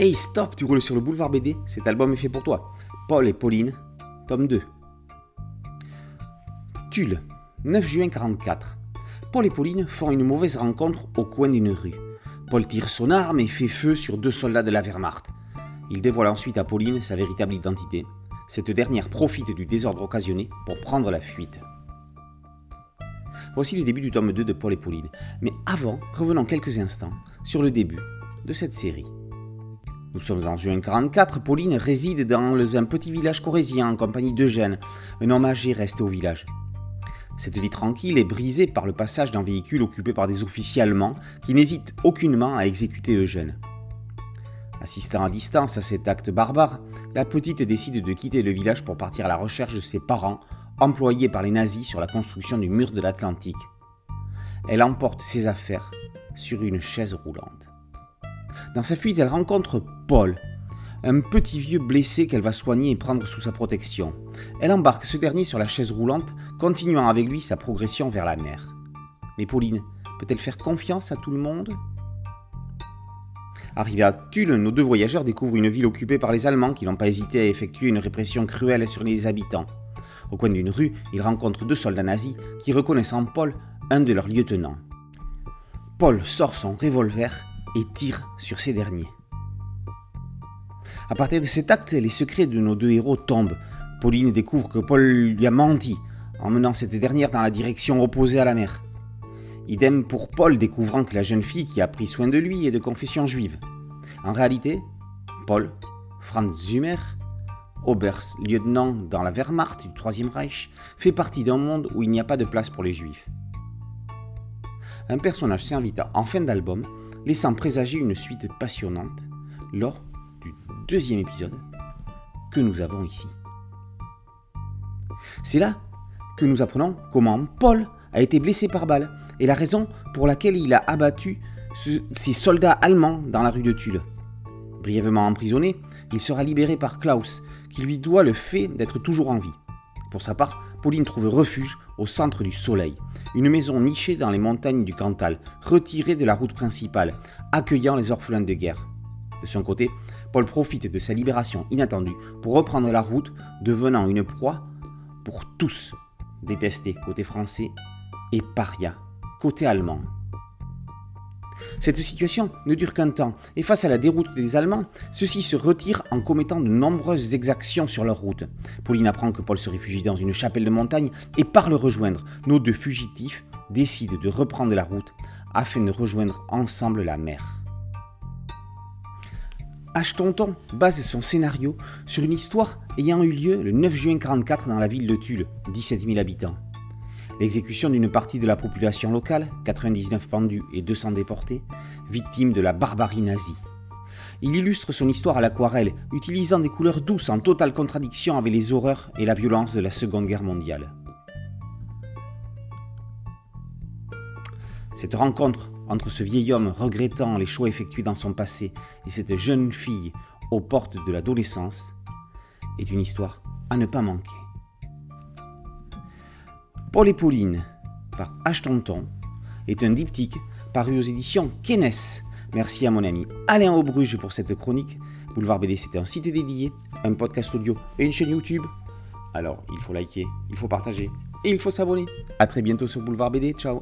Hey stop, tu roules sur le boulevard BD, cet album est fait pour toi. Paul et Pauline, tome 2. Tulle, 9 juin 44. Paul et Pauline font une mauvaise rencontre au coin d'une rue. Paul tire son arme et fait feu sur deux soldats de la Wehrmacht. Il dévoile ensuite à Pauline sa véritable identité. Cette dernière profite du désordre occasionné pour prendre la fuite. Voici le début du tome 2 de Paul et Pauline. Mais avant, revenons quelques instants sur le début de cette série. Nous sommes en juin 44, Pauline réside dans un petit village corésien en compagnie d'Eugène, un homme âgé resté au village. Cette vie tranquille est brisée par le passage d'un véhicule occupé par des officiers allemands qui n'hésitent aucunement à exécuter Eugène. Assistant à distance à cet acte barbare, la petite décide de quitter le village pour partir à la recherche de ses parents, employés par les nazis sur la construction du mur de l'Atlantique. Elle emporte ses affaires sur une chaise roulante. Dans sa fuite, elle rencontre Paul, un petit vieux blessé qu'elle va soigner et prendre sous sa protection. Elle embarque ce dernier sur la chaise roulante, continuant avec lui sa progression vers la mer. Mais Pauline peut-elle faire confiance à tout le monde? Arrivés à Tulle, nos deux voyageurs découvrent une ville occupée par les Allemands qui n'ont pas hésité à effectuer une répression cruelle sur les habitants. Au coin d'une rue, ils rencontrent deux soldats nazis qui reconnaissent en Paul un de leurs lieutenants. Paul sort son revolver et tire sur ces derniers. À partir de cet acte, les secrets de nos deux héros tombent. Pauline découvre que Paul lui a menti, en menant cette dernière dans la direction opposée à la mer. Idem pour Paul découvrant que la jeune fille qui a pris soin de lui est de confession juive. En réalité, Paul, Franz Zimmer, Oberst-lieutenant dans la Wehrmacht du Troisième Reich, fait partie d'un monde où il n'y a pas de place pour les juifs. Un personnage s'invita en fin d'album laissant présager une suite passionnante lors du deuxième épisode que nous avons ici. C'est là que nous apprenons comment Paul a été blessé par balle et la raison pour laquelle il a abattu ses soldats allemands dans la rue de Tulle. Brièvement emprisonné, il sera libéré par Klaus, qui lui doit le fait d'être toujours en vie. Pour sa part, Pauline trouve refuge au centre du soleil, une maison nichée dans les montagnes du Cantal, retirée de la route principale, accueillant les orphelins de guerre. De son côté, Paul profite de sa libération inattendue pour reprendre la route, devenant une proie pour tous, détesté côté français et paria côté allemand. Cette situation ne dure qu'un temps, et face à la déroute des Allemands, ceux-ci se retirent en commettant de nombreuses exactions sur leur route. Pauline apprend que Paul se réfugie dans une chapelle de montagne et part le rejoindre. Nos deux fugitifs décident de reprendre la route afin de rejoindre ensemble la mer. Ashtonton base son scénario sur une histoire ayant eu lieu le 9 juin 1944 dans la ville de Tulle, 17 000 habitants l'exécution d'une partie de la population locale, 99 pendus et 200 déportés, victimes de la barbarie nazie. Il illustre son histoire à l'aquarelle, utilisant des couleurs douces en totale contradiction avec les horreurs et la violence de la Seconde Guerre mondiale. Cette rencontre entre ce vieil homme regrettant les choix effectués dans son passé et cette jeune fille aux portes de l'adolescence est une histoire à ne pas manquer. Paul et Pauline, par H. Tonton, est un diptyque paru aux éditions Kenes. Merci à mon ami Alain Aubruge pour cette chronique. Boulevard BD, c'était un site dédié, un podcast audio et une chaîne YouTube. Alors, il faut liker, il faut partager et il faut s'abonner. A très bientôt sur Boulevard BD. Ciao